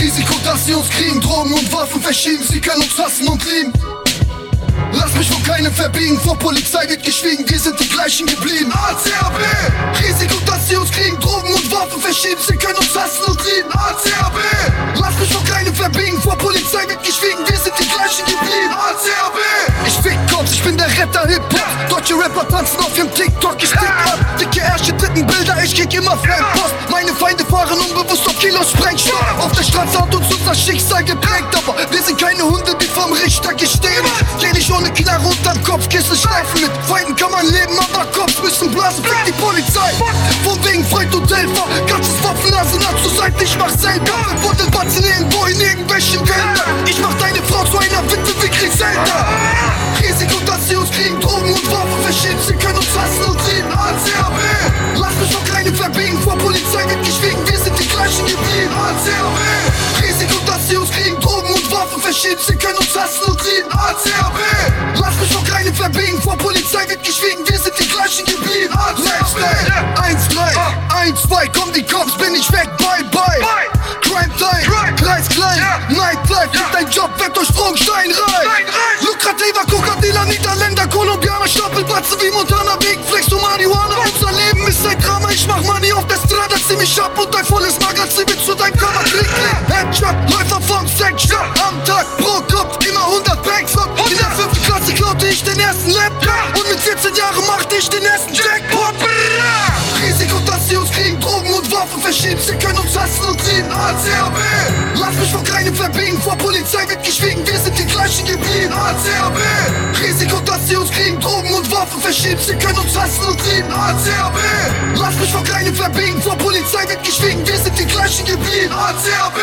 Risiko, dass sie uns kriegen, Drogen und Waffen verschieben, sie können uns hassen und lieben. Lass mich vor keinem verbiegen, vor Polizei wird geschwiegen, wir sind die gleichen geblieben. ACAB! Risiko, dass sie uns kriegen, Drogen und Waffen verschieben, sie können uns hassen und lieben. ACAB! Lass mich vor keinem verbiegen, vor Polizei wird geschwiegen, wir sind die gleichen geblieben. ACAB! Ich fick Cops, ich bin der Retter Hip-Hop. Deutsche Rapper tanzen auf ihrem TikTok, ich tick ab. Dicke Ärsche, dritten Bilder, ich krieg immer Fanpost. Meine Feinde fahren unbewusst auf Kilos Sprengstoff. Straße hat uns unser Schicksal geprägt, aber wir sind keine Hunde, die vom Richter gestehen. Geh nicht ohne Knarre unterm Kopfkissen schleifen mit Feinden kann man leben, aber Kopf müssen blasen, fick die Polizei. Von wegen Freund und Helfer, ganzes Waffenarsenal zur Seite, ich mach selber. Buddel Batzen irgendwo in irgendwelchen Wäldern. Ich mach deine Frau zu einer Witwe wie Griselda. Risiko, dass sie uns kriegen, Drogen und Waffen verschieben, sie können uns hassen Waffen verschieben, sie können uns hassen und lieben. ACAB, lass mich vor keinem verbiegen, vor Polizei wird geschwiegen, wir sind die gleichen geblieben. Lifestyle, 1, 3, 1, 2, komm die Cops, bin ich weg, bye, bye. Crime Time, Preis klein, Nightlife, gibt dein Job, weg durch Sprungstein rein. Lukrativer Kokadilla, Niederländer, Kolumbianer, Stapelplatze wie Montana, Big Flex, du Marihuana. Unser Leben ist ein Drama, ich mach Money auf der Strada, zieh mich ab und dein volles Magazin mit zu deinem Headshot, Läufer vom Section, am Tag, pro Kopf, immer 100 Bags und in der fünften Klasse klaute ich den ersten Laptop und mit 14 Jahren machte ich den ersten Jackpot. Risiko, dass sie uns kriegen, Drogen und Waffen verschieben, sie können uns hassen und lieben. ACAB, lass mich vor keinem verbiegen, vor Polizei wird geschwiegen, wir sind die gleichen geblieben. ACAB, Risiko, dass sie uns kriegen, Drogen und Waffen verschieben, sie können uns hassen und lieben. ACAB, lass mich vor keinem verbiegen, vor Polizei wird geschwiegen, wir sind die gleichen geblieben. ACAB.